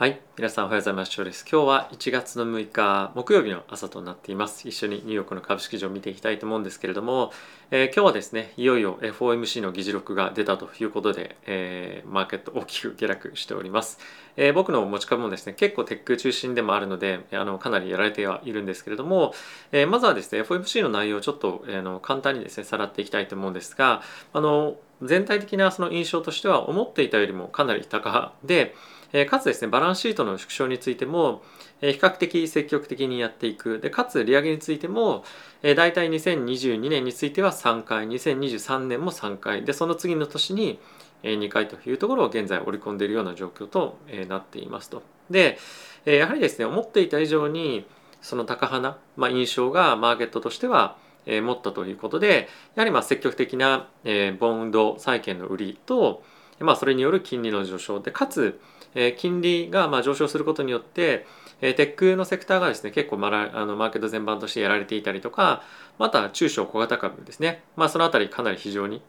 はい。皆さんおはようございます。です。今日は1月の6日木曜日の朝となっています。一緒にニューヨークの株式市場を見ていきたいと思うんですけれども、えー、今日はですね、いよいよ FOMC の議事録が出たということで、えー、マーケット大きく下落しております。えー、僕の持ち株もですね、結構テック中心でもあるので、あのかなりやられてはいるんですけれども、えまずはですね、FOMC の内容をちょっと、えの簡単にですね、さらっていきたいと思うんですが、あの全体的なその印象としては思っていたよりもかなり高で、かつですねバランスシートの縮小についても、比較的積極的にやっていく。でかつ利上げについても、え大体2022年については3回2023年も3回。でその次の年に2回というところを現在織り込んでいるような状況となっていますと。でやはりですね思っていた以上にその高派な、まあ、印象がマーケットとしては持ったということでやはりまあ積極的なボンド債券の売りと、まあ、それによる金利の上昇。でかつえ金利がま上昇することによって、えテックのセクターがですね結構マラあのマーケット全般としてやられていたりとかまた中小小型株ですね、まあ、その辺りかなり非常に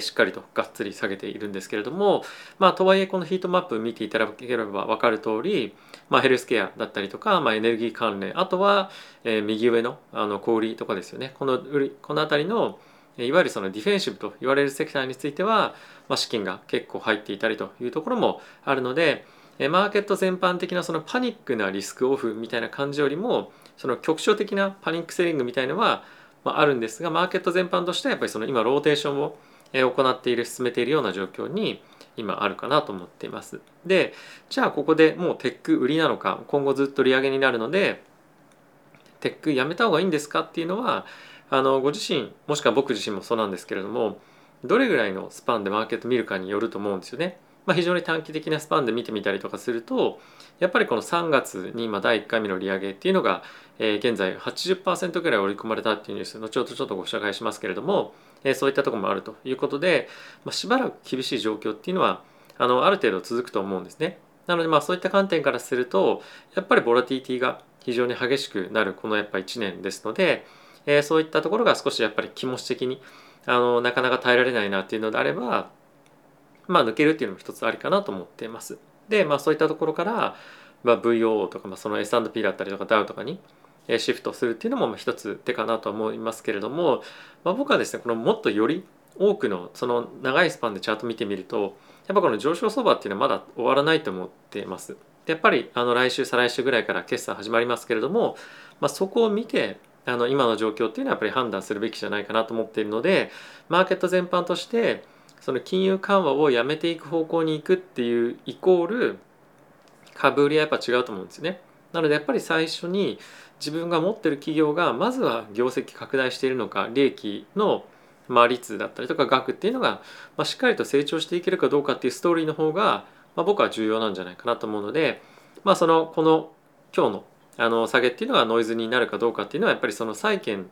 しっかりとがっつり下げているんですけれども、まあ、とはいえこのヒートマップ見ていただければ分かる通り、まあ、ヘルスケアだったりとか、まあ、エネルギー関連あとは、えー、右上のあの小売とかですよね。このこの辺りのいわゆるそのディフェンシブと言われるセクターについては、まあ、資金が結構入っていたりというところもあるのでマーケット全般的なそのパニックなリスクオフみたいな感じよりもその局所的なパニックセリングみたいのは、まあ、あるんですがマーケット全般としてはやっぱりその今ローテーションを行っている進めているような状況に今あるかなと思っています。でじゃあここでもうテック売りなのか今後ずっと利上げになるのでテックやめた方がいいんですかっていうのはあのご自身もしくは僕自身もそうなんですけれどもどれぐらいのスパンでマーケット見るかによると思うんですよね。まあ、非常に短期的なスパンで見てみたりとかするとやっぱりこの3月に今第1回目の利上げっていうのが、えー、現在80%ぐらい織り込まれたっていうニュース後ほどちょっとご紹介しますけれども、えー、そういったところもあるということで、まあ、しばらく厳しい状況っていうのはあのある程度続くと思うんですね。なのでまあそういった観点からするとやっぱりボラティティが非常に激しくなるこのやっぱ1年ですので、えー、そういったところが少しやっぱり気持ち的にあのなかなか耐えられないなっていうのであればまあ抜けるっていうのも一つありかなと思っています。でまあそういったところから、まあ、VO とか、まあ、その S&P だったりとか DAO とかにシフトするっていうのも一つ手かなと思いますけれども、まあ、僕はですねこのもっとより多くのその長いスパンでチャート見てみるとやっぱこの上昇相場っていうのはまだ終わらないと思っています。でやっぱりあの来週再来週ぐらいから決算始まりますけれども、まあ、そこを見てあの今の状況っていうのはやっぱり判断するべきじゃないかなと思っているのでマーケット全般としてその金融緩和をやめていく方向に行くっていうイコール株売りはやっぱ違うと思うんですね。なのでやっぱり最初に自分が持ってる企業がまずは業績拡大しているのか利益のまあ率だったりとか額っていうのが、まあ、しっかりと成長していけるかどうかっていうストーリーの方が、まあ、僕は重要なんじゃないかなと思うので、まあ、そのこの今日のあの下げっていうのがノイズになるかどうかっていうのはやっぱりその債券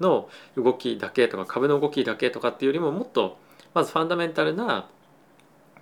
の動きだけとか株の動きだけとかっていうよりももっとまずファンダメンタルな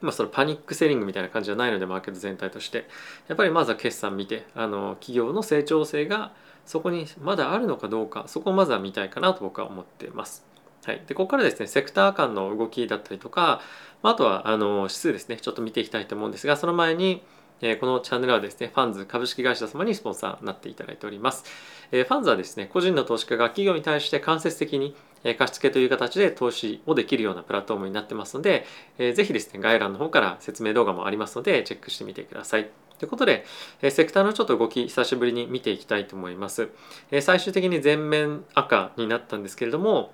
まあ、そのパニックセリングみたいな感じじゃないのでマーケット全体としてやっぱりまずは決算見てあの企業の成長性がそこにまだあるのかどうかそこをまずは見たいかなと僕は思っています。はい、でここからですねセクター間の動きだったりとかまああとはあの指数ですねちょっと見ていきたいと思うんですがその前にえこのチャンネルはですね、ファンズ株式会社様にスポンサーになっていただいております。えファンズはですね、個人の投資家が企業に対して間接的に貸付という形で投資をできるようなプラットフォームになってますので、えぜひですね、概要欄の方から説明動画もありますので、チェックしてみてください。ということで、えセクターのちょっと動き、久しぶりに見ていきたいと思います。え最終的に全面赤になったんですけれども、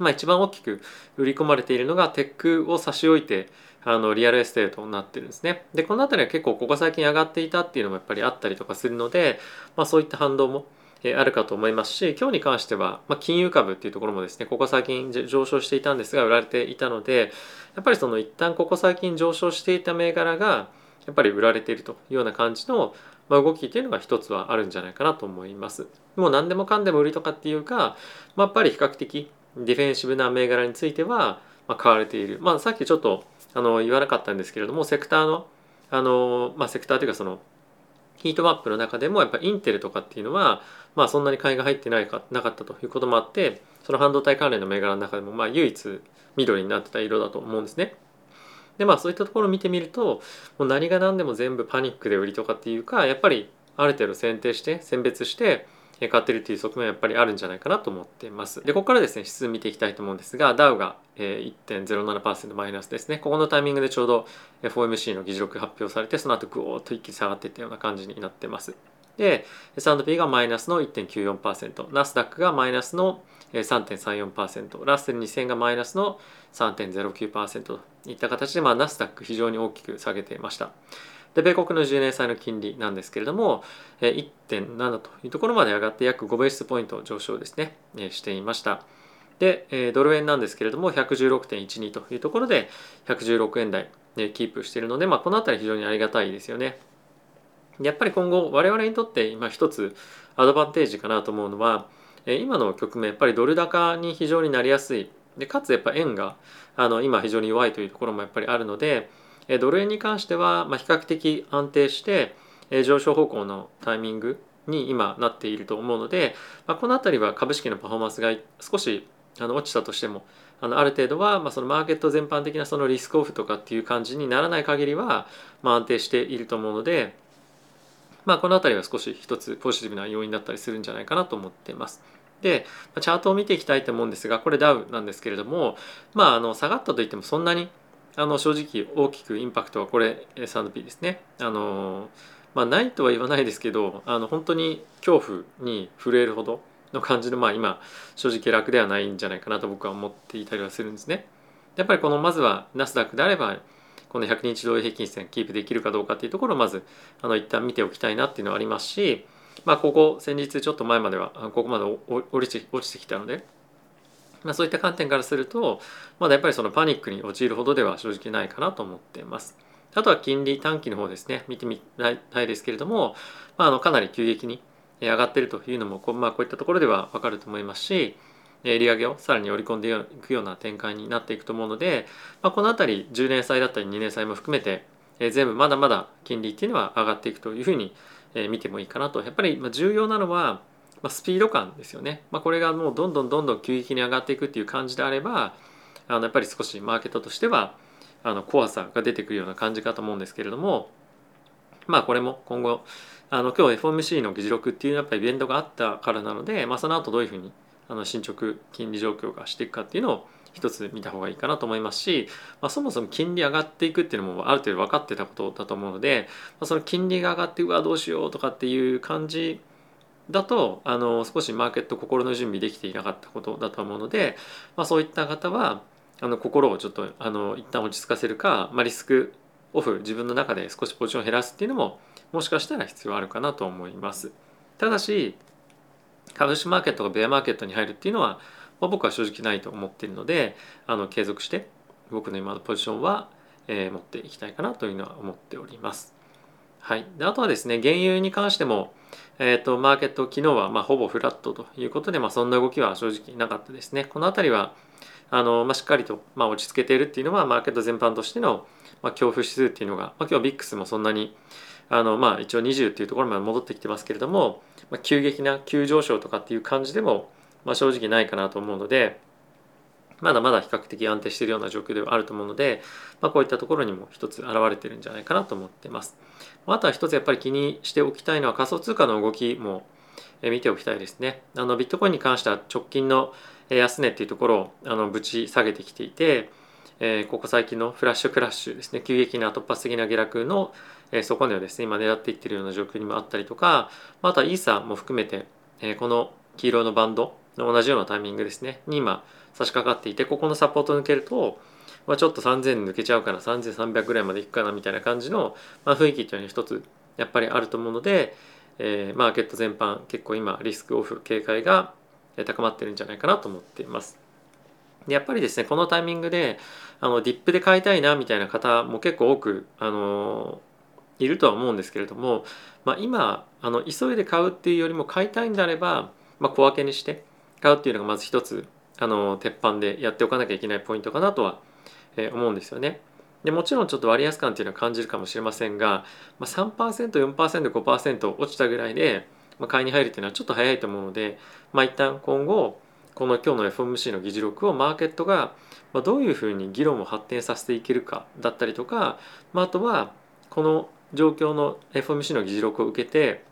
まあ、一番大きく売り込まれているのが tech を差し置いてあの real estate になってるんですね。でこの辺りは結構ここ最近上がっていたっていうのもやっぱりあったりとかするので、まあ、そういった反動もあるかと思いますし今日に関しては、まあ、金融株っていうところもですねここ最近上昇していたんですが売られていたのでやっぱりその一旦ここ最近上昇していた銘柄がやっぱり売られているというような感じのまあ動きっていうのが一つはあるんじゃないかなと思います。もう何でもかんでも売りとかっていうか、まあ、やっぱり比較的ディフェンシブな銘柄については、ま買われている、まあ、さっきちょっとあの言わなかったんですけれどもセクターのあの、まあ、セクターというかそのヒートマップの中でもやっぱインテルとかっていうのは、まあ、そんなに買いが入ってないかなかったということもあってその半導体関連の銘柄の中でもまあ唯一緑になってた色だと思うんですね。でまあそういったところを見てみるともう何が何でも全部パニックで売りとかっていうかやっぱりある程度選定して選別して買ってるっていう側面はやっぱりあるんじゃないかなと思っています。で、ここからですね、指数見ていきたいと思うんですが、ダウが1.07%マイナスですね。ここのタイミングでちょうど FOMC の議事録発表されて、その後グーッと一気に下がっていったような感じになってます。で、S&P がマイナスの1.94%、ナスダックがマイナスの3.34%、ラッセル2000がマイナスの3.09%といった形で、まあ、ナスダック非常に大きく下げていました。で米国の10年債の金利なんですけれども1.7というところまで上がって約5ベースポイント上昇ですねしていました。でドル円なんですけれども116.12というところで116円台キープしているので、まあ、この辺り非常にありがたいですよね。やっぱり今後我々にとって今一つアドバンテージかなと思うのは今の局面やっぱりドル高に非常になりやすい。でかつやっぱ円があの今非常に弱いというところもやっぱりあるのでドル円に関しては、ま比較的安定してえ上昇方向のタイミングに今なっていると思うので、まあ、この辺りは株式のパフォーマンスが少しあの落ちたとしてもあのある程度は、まあ、そのマーケット全般的なそのリスクオフとかっていう感じにならない限りは、まあ、安定していると思うので、まあ、この辺りは少し一つポジティブな要因だったりするんじゃないかなと思っています。でチャートを見ていきたいと思うんですがこれダウなんですけれども、まあ、あの下がったといってもそんなにあの正直大きくインパクトはこれ S&P ですね。あのまあ、ないとは言わないですけどあの本当に恐怖に震えるほどの感じのまあ今正直楽ではないんじゃないかなと僕は思っていたりはするんですね。やっぱりこのまずはナスダックであればこの100日同意平均線キープできるかどうかっていうところをまずあの一旦見ておきたいなっていうのはありますし、まあ、ここ先日ちょっと前まではここまで落ちてきたのでまあ、そういった観点からするとまだやっぱりそのパニックに陥るほどでは正直ないかなと思っています。あとは金利短期の方ですね見てみたいですけれども、まあ、あのかなり急激に上がっているというのもこ,、まあ、こういったところでは分かると思いますし利上げをさらに織り込んでいくような展開になっていくと思うので、まあ、この辺り10年債だったり2年債も含めて全部まだまだ金利っていうのは上がっていくというふうに見てもいいかなとやっぱり重要なのはまあ、スピード感ですよね、まあ、これがもうどんどんどんどん急激に上がっていくっていう感じであればあのやっぱり少しマーケットとしてはあの怖さが出てくるような感じかと思うんですけれどもまあこれも今後あの今日 FOMC の議事録っていうやっぱりイベントがあったからなので、まあ、その後どういうふうにあの進捗金利状況がしていくかっていうのを一つ見た方がいいかなと思いますし、まあ、そもそも金利上がっていくっていうのもある程度分かってたことだと思うので、まあ、その金利が上がってうわどうしようとかっていう感じだとあの少しマーケット心の準備できていなかったことだと思うので、まあ、そういった方はあの心をちょっとあの一旦落ち着かせるか、まあ、リスクオフ自分の中で少しポジションを減らすっていうのももしかしたら必要あるかなと思います。ただし株式マーケットがベアマーケットに入るっていうのは、まあ、僕は正直ないと思っているのであの継続して僕の今のポジションは、えー、持っていきたいかなというのは思っております。はい、であとはですね原油に関してもえーと、マーケット昨日はまほぼフラットということで、まあ、そんな動きは正直なかったですね。この辺りはあの、まあ、しっかりとま落ち着けているっていうのはマーケット全般としてのま恐怖指数っていうのが、まあ、今日ビックスもそんなにあの、まあ、一応20っていうところまで戻ってきてますけれども、まあ、急激な急上昇とかっていう感じでも、まあ、正直ないかなと思うのでまだまだ比較的安定しているような状況ではあると思うので、まあ、こういったところにも一つ現れてるんじゃないかなと思ってます。あとは一つやっぱり気にしておきたいのは仮想通貨の動きも見ておきたいですね。あのビットコインに関しては直近の安値っていうところをあのぶち下げてきていて、え、ここ最近のフラッシュクラッシュですね急激な突発的な下落の、え、底値をですね今狙っていってるような状況にもあったりとかあとはイーサも含めて、え、この黄色のバンドの同じようなタイミングですねに今差し掛かっていてここのサポート抜けるとまあ、ちょっと3000抜けちゃうから3300ぐらいまでいくかなみたいな感じの、まあ、雰囲気っていうのは一つやっぱりあると思うので、えー、マーケット全般結構今リスクオフ警戒が高まってるんじゃないかなと思っています。やっぱりですねこのタイミングであのディップで買いたいなみたいな方も結構多く、あのいるとは思うんですけれども、まあ、今あの急いで買うっていうよりも買いたいんであれば、まあ、小分けにして買うっていうのがまず一つあの鉄板でやっておかなきゃいけないポイントかなとはえ思うんですよね。でもちろんちょっと割安感っていうのは感じるかもしれませんが、まあ、3%、4%、5%落ちたぐらいで、まあ、買いに入るっていうのはちょっと早いと思うので、まあ、一旦今後この今日の FOMC の議事録をマーケットがどういうふうに議論を発展させていけるかだったりとか、まあ、あとはこの状況の FOMC の議事録を受けて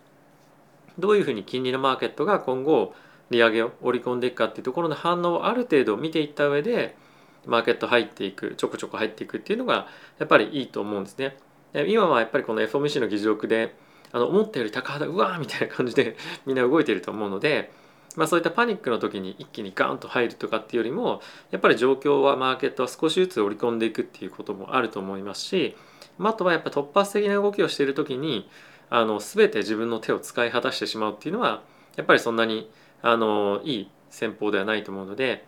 どういうふうに金利のマーケットが今後利上げを織り込んでいくかっていうところの反応をある程度見ていった上でマーケット入っていくちょこちょこ入っていくっていうのがやっぱりいいと思うんですね。今はやっぱりこの FOMC の議事録であの思ったより高肌うわーみたいな感じで みんな動いていると思うので、まあ、そういったパニックの時に一気にガーンと入るとかっていうよりもやっぱり状況はマーケットは少しずつ織り込んでいくっていうこともあると思いますし、まあ、あとはやっぱ突発的な動きをしている時にあの全て自分の手を使い果たしてしまうっていうのはやっぱりそんなにあのいい戦法ではないと思うので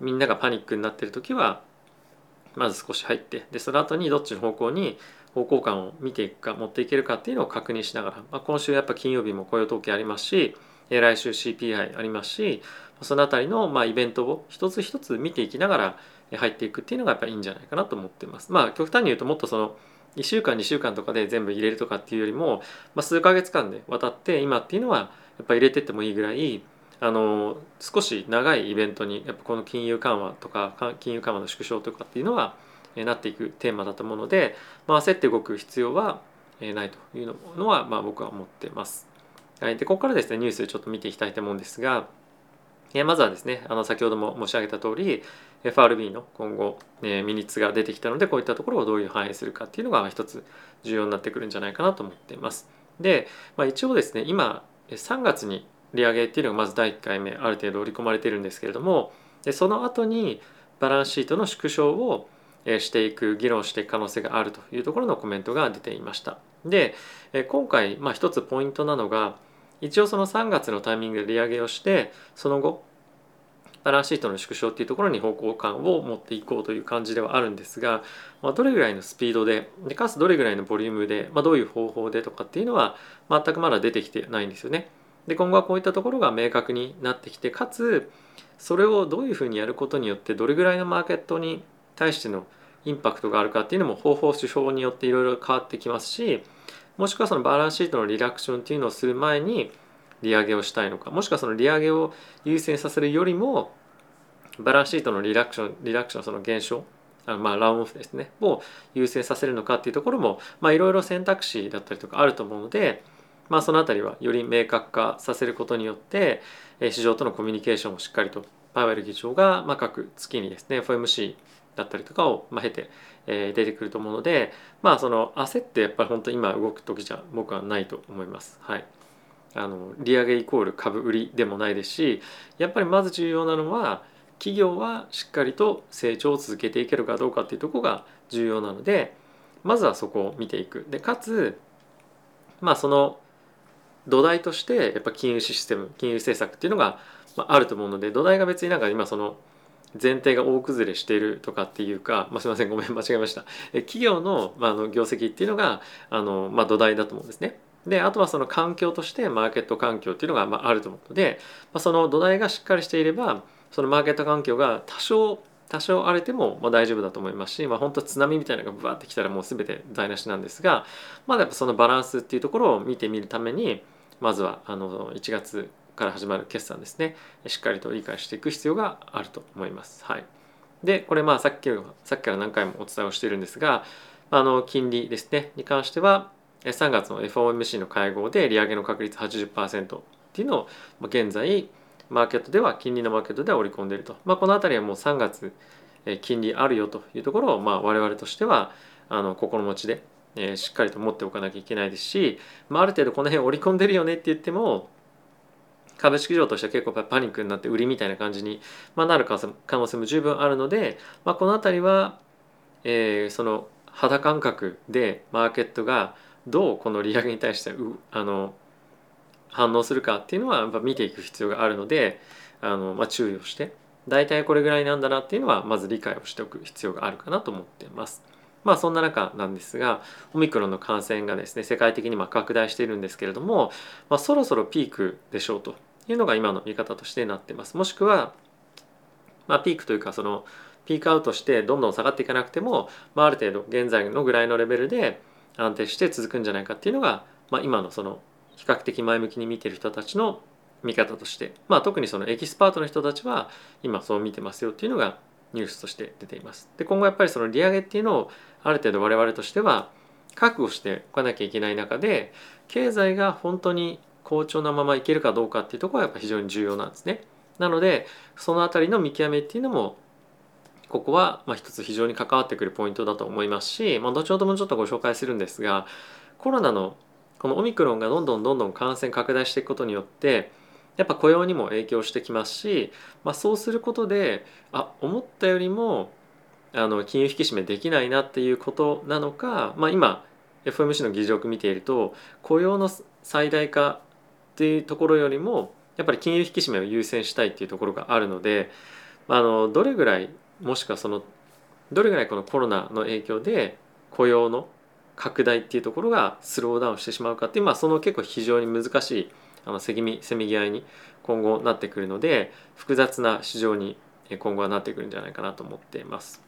みんながパニックになっている時はまず少し入ってでその後にどっちの方向に方向感を見ていくか持っていけるかっていうのを確認しながら、まあ、今週やっぱ金曜日も雇用統計ありますし来週 CPI ありますしその辺りのまあイベントを一つ一つ見ていきながら入っていくっていうのがやっぱいいんじゃないかなと思ってます。まあ極端に言うともっとその1週間2週間とかで全部入れるとかっていうよりも、まあ、数ヶ月間で渡って今っていうのはやっぱ入れてってもいいぐらいあの少し長いイベントにやっぱこの金融緩和とか金融緩和の縮小とかっていうのはなっていくテーマだと思うので、まあ、焦って動く必要はないというのは、まあ、僕は思ってます。はい、でここからですねニュースちょっと見ていきたいと思うんですがまずはですねあの先ほども申し上げた通り FRB の今後、えミニッツが出てきたのでこういったところをどういう反映するかっていうのが一つ重要になってくるんじゃないかなと思っています。で、まあ、一応ですね今3月に利上げっていうのがまず第1回目ある程度織り込まれてるんですけれどもでその後にバランスシートの縮小をしていく議論していく可能性があるというところのコメントが出ていました。で今回、まあ、一つポイントなのが一応その3月のタイミングで利上げをしてその後バランスシートの縮小っていうところに方向感を持っていこうという感じではあるんですが、まあ、どれぐらいのスピードででかつどれぐらいのボリュームで、まあ、どういう方法でとかっていうのは全くまだ出てきてないんですよね。で今後はこういったところが明確になってきてかつそれをどういうふうにやることによってどれぐらいのマーケットに対してのインパクトがあるかっていうのも方法手法によっていろいろ変わってきますしもしくはそのバランスシートのリダクションっていうのをする前に利上げをしたいのかもしくはその利上げを優先させるよりもバランスシートのリダクションリダクションその減少あのまあラウンオフですねを優先させるのかっていうところもいろいろ選択肢だったりとかあると思うので、まあ、その辺りはより明確化させることによって市場とのコミュニケーションをしっかりとパウエル議長がま各月にですね FOMC だったりとかをま経て出てくると思うのでまあその焦ってやっぱり本当に今動く時じゃ僕はないと思います。はいあの利上げイコール株売りでもないですしやっぱりまず重要なのは企業はしっかりと成長を続けていけるかどうかっていうとこが重要なのでまずはそこを見ていくでかつまあその土台としてやっぱ金融システム金融政策っていうのがあると思うので土台が別になんか今その前提が大崩れしているとかっていうか、まあ、すいませんごめん間違えました企業の,、まあ、の業績っていうのがあの、まあ、土台だと思うんですね。であとはその環境としてマーケット環境っていうのがまああると思うので、まあ、その土台がしっかりしていればそのマーケット環境が多少多少荒れてもまあ大丈夫だと思いますし、まあ、本当津波みたいなのがブワーってきたらもう全て台無しなんですがまだやっぱそのバランスっていうところを見てみるためにまずはあの1月から始まる決算ですね。しっかりと理解していく必要があると思います。はい、でこれまあさっきさっきから何回もお伝えをしているんですがあの金利ですね。に関しては3月の FOMC の会合で利上げの確率80%っていうのを現在マーケットでは金利のマーケットでは織り込んでいると、まあ、この辺りはもう3月金利あるよというところをまあ我々としてはあの心持ちでえしっかりと持っておかなきゃいけないですし、まあ、ある程度この辺織り込んでるよねって言っても株式上としては結構パニックになって売りみたいな感じに、ま、なる可能性も十分あるので、まあ、この辺りは、えー、その肌感覚でマーケットがどうこの利上げに対してあの反応するかっていうのはやっぱ見ていく必要があるのであの、まあ、注意をして大体これぐらいなんだなっていうのはまず理解をしておく必要があるかなと思っています。まあそんな中なんですがオミクロンの感染がですね世界的にま拡大しているんですけれども、まあ、そろそろピークでしょうというのが今の見方としてなってます。もしくは、まあ、ピークというかそのピークアウトしてどんどん下がっていかなくても、まあ、ある程度現在のぐらいのレベルで安定して続くんじゃないかっていうのが、まあ、今のその比較的前向きに見てる人たちの見方として、まあ、特にそのエキスパートの人たちは今そう見てますよっていうのがニュースとして出ています。で今後やっぱりその利上げっていうのをある程度我々としては覚悟しておかなきゃいけない中で経済が本当に好調なままいけるかどうかっていうところはやっぱ非常に重要なんですね。なのでその辺りの見極めっていうのもここはまあ一つ非常に関わってくるポイントだと思いますし、まあ、後ほどもちょっとご紹介するんですがコロナのこのオミクロンがどんどんどんどん感染拡大していくことによってやっぱ雇用にも影響してきますし、まあ、そうすることであ思ったよりもあの金融引き締めできないなっていうことなのか、まあ、今 FMC の議事録見ていると雇用の最大化っていうところよりもやっぱり金融引き締めを優先したいっていうところがあるのであのどれぐらいもしくはそのどれぐらいこのコロナの影響で雇用の拡大っていうところがスローダウンしてしまうかっていう、まあ、その結構非常に難しいあのせぎみせめぎ合いに今後なってくるので複雑な市場に今後はなってくるんじゃないかなと思っています。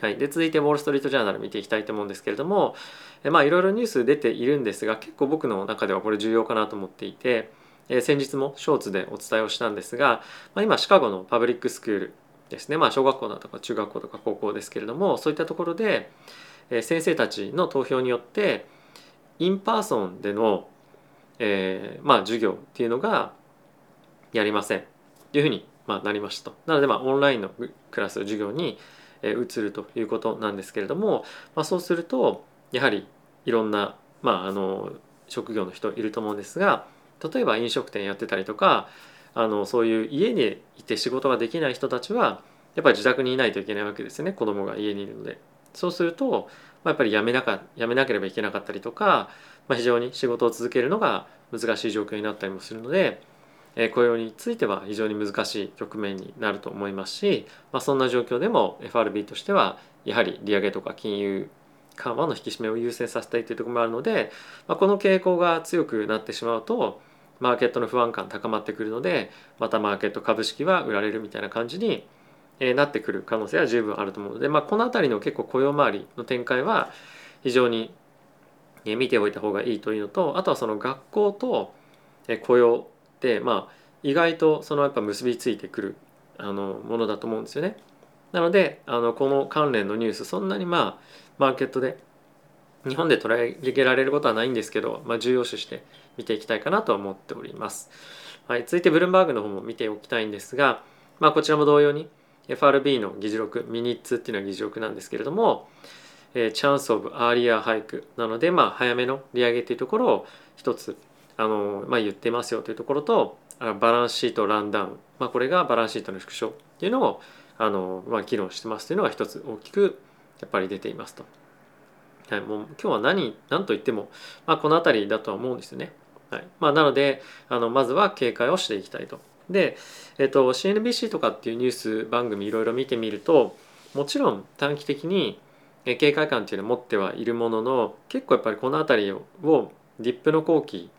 はい、で続いてウォール・ストリート・ジャーナル見ていきたいと思うんですけれどもまあいろいろニュース出ているんですが結構僕の中ではこれ重要かなと思っていて、え先日も Shorts でお伝えをしたんですが、まあ、今シカゴの public school ですね、まあ、小学校だとか中学校とか高校ですけれどもそういったところで、え先生たちの投票によって in person での、えー、まあ、授業っていうのがやりませんっていうふうに、まあ、なりました。なので、まあ、オンラインのクラス授業にえ移るということなんですけれども、まあ、そうするとやはりいろんな、まあ、あの職業の人いると思うんですが例えば飲食店やってたりとかあのそういう家にいて仕事ができない人たちはやっぱり自宅にいないといけないわけですよね子供が家にいるので。そうすると、まあ、やっぱりやめなかやめなければいけなかったりとか、まあ、非常に仕事を続けるのが難しい状況になったりもするので、え雇用については非常に難しい局面になると思いますし、まあ、そんな状況でも FRB としてはやはり利上げとか金融緩和の引き締めを優先させたいというところもあるので、まあ、この傾向が強くなってしまうとマーケットの不安感高まってくるのでまたマーケット株式は売られるみたいな感じにえなってくる可能性は十分あると思うので、まあ、この辺りの結構雇用周りの展開は非常に見ておいた方がいいというのとあとはその学校と雇用ってまあ意外とそのやっぱ結びついてくるあのものだと思うんですよね。なのであのこの関連のニュースそんなにまあマーケットで日本で捉え上げられることはないんですけど、まあ、重要視して見ていきたいかなと思っております。はい、続いてブルームバーグの方も見ておきたいんですが、まあ、こちらも同様に FRB の議事録ミニッツっていうのは議事録なんですけれども、えー、チャンスオブアーリアハイクなので、まあ、早めの利上げというところを一つあの、まあ、言ってますよというところとバランスシートランダウン、まあ、これがバランスシートの縮小っていうのをあの、まあ、議論してますというのが一つ大きくやっぱり出ていますと。はい、もう今日は何何と言っても、まあ、この辺りだとは思うんですよね。はいまあ、なのであのまずは警戒をしていきたいと。で、えっと、CNBC とかっていうニュース番組いろいろ見てみるともちろん短期的に警戒感っていうのを持ってはいるものの結構やっぱりこの辺りをディップの後期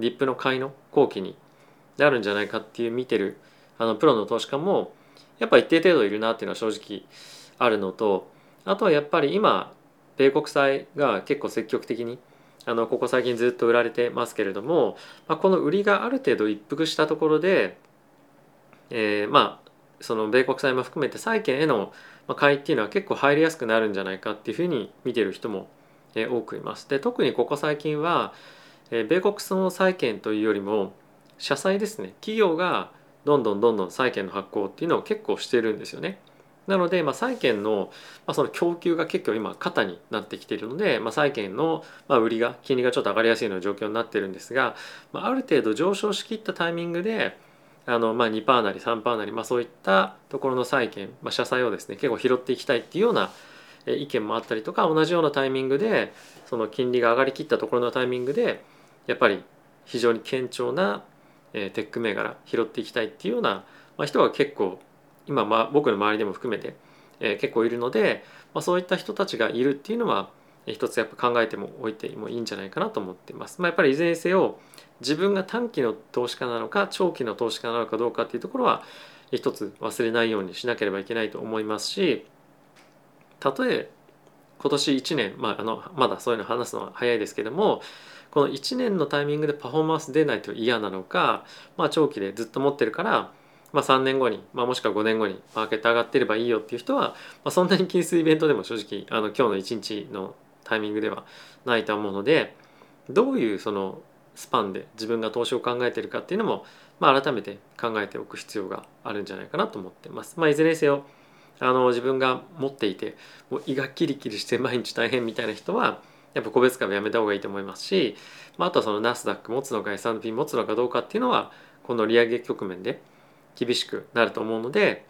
ディップの買いの後期になるんじゃないかっていう見てるあのプロの投資家もやっぱ一定程度いるなっていうのは正直あるのとあとはやっぱり今米国債が結構積極的にあのここ最近ずっと売られてますけれども、まあ、この売りがある程度一服したところで、えー、まあその米国債も含めて債券への買いっていうのは結構入りやすくなるんじゃないかっていうふうに見てる人も多くいます。で特にここ最近は米国の債券というよりも社債ですね企業がどんどんどんどん債券の発行っていうのを結構してるんですよね。なので、まあ、債券の,、まあその供給が結構今肩になってきているので、まあ、債券の、まあ、売りが金利がちょっと上がりやすいような状況になってるんですが、まあ、ある程度上昇しきったタイミングであの、まあ、2%なり3%なり、まあ、そういったところの債券、まあ、社債をですね結構拾っていきたいっていうような意見もあったりとか同じようなタイミングでその金利が上がりきったところのタイミングでやっぱり非常に堅調なテック銘柄拾っていきたいっていうような人が結構今まあ僕の周りでも含めて結構いるので、まあ、そういった人たちがいるっていうのは一つやっぱ考えてもおいてもいいんじゃないかなと思っています。まあ、やっぱりいずれにせよ自分が短期の投資家なのか長期の投資家なのかどうかっていうところは一つ忘れないようにしなければいけないと思いますしたとえ今年1年、まあ、あのまだそういうの話すのは早いですけどもこの1年のタイミングでパフォーマンス出ないと嫌なのか、まあ、長期でずっと持ってるから、まあ、3年後に、まあ、もしくは5年後にマーケット上がってればいいよっていう人は、まあ、そんなに気にするイベントでも正直あの今日の1日のタイミングではないと思うのでどういうそのスパンで自分が投資を考えてるかっていうのも、まあ、改めて考えておく必要があるんじゃないかなと思ってます。まあ、いずれにせよあの自分が持っていてもう胃がキリキリして毎日大変みたいな人はやっぱ個別株やめた方がいいと思いますし、まあ、あとはそのナスダック持つのか S&P 持つのかどうかっていうのはこの利上げ局面で厳しくなると思うので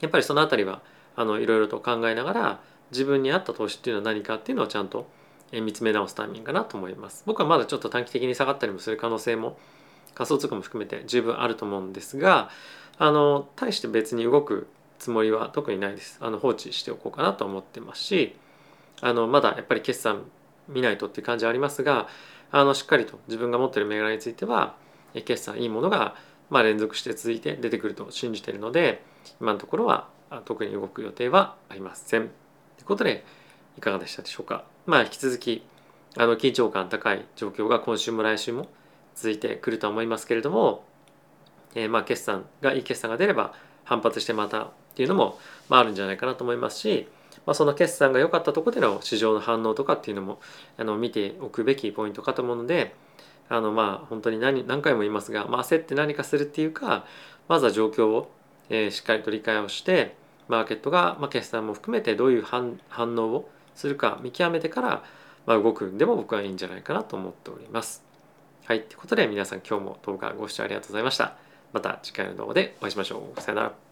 やっぱりその辺りはあのいろいろと考えながら自分に合った投資っていうのは何かっていうのをちゃんと見つめ直すタイミングかなと思います。僕はまだちょっと短期的に下がったりもする可能性も仮想通貨も含めて十分あると思うんですがあの対して別に動くつもりは特にないですあの放置しておこうかなと思ってますしあのまだやっぱり決算見ないとっていう感じはありますがあのしっかりと自分が持ってる銘柄については決算いいものがまあ連続して続いて出てくると信じているので今のところは特に動く予定はありません。ということでいかがでしたでしょうか？まあ引き続きあの緊張感高い状況が今週も来週も続いてくると思いますけれども、えー、まあ決算がいい決算が出れば反発してまたっていうのも、まあ、あるんじゃないかなと思いますし、まあ、その決算が良かったところでの市場の反応とかっていうのもあの見ておくべきポイントかと思うのであのまあ本当に何何回も言いますが、まあ、焦って何かするっていうかまずは状況を、えー、しっかりと理解をしてマーケットが、まあ、決算も含めてどういう反反応をするか見極めてから、まあ、動くんでも僕はいいんじゃないかなと思っております。はい。ということで皆さん今日も動画ご視聴ありがとうございました。また次回の動画でお会いしましょう。さよなら。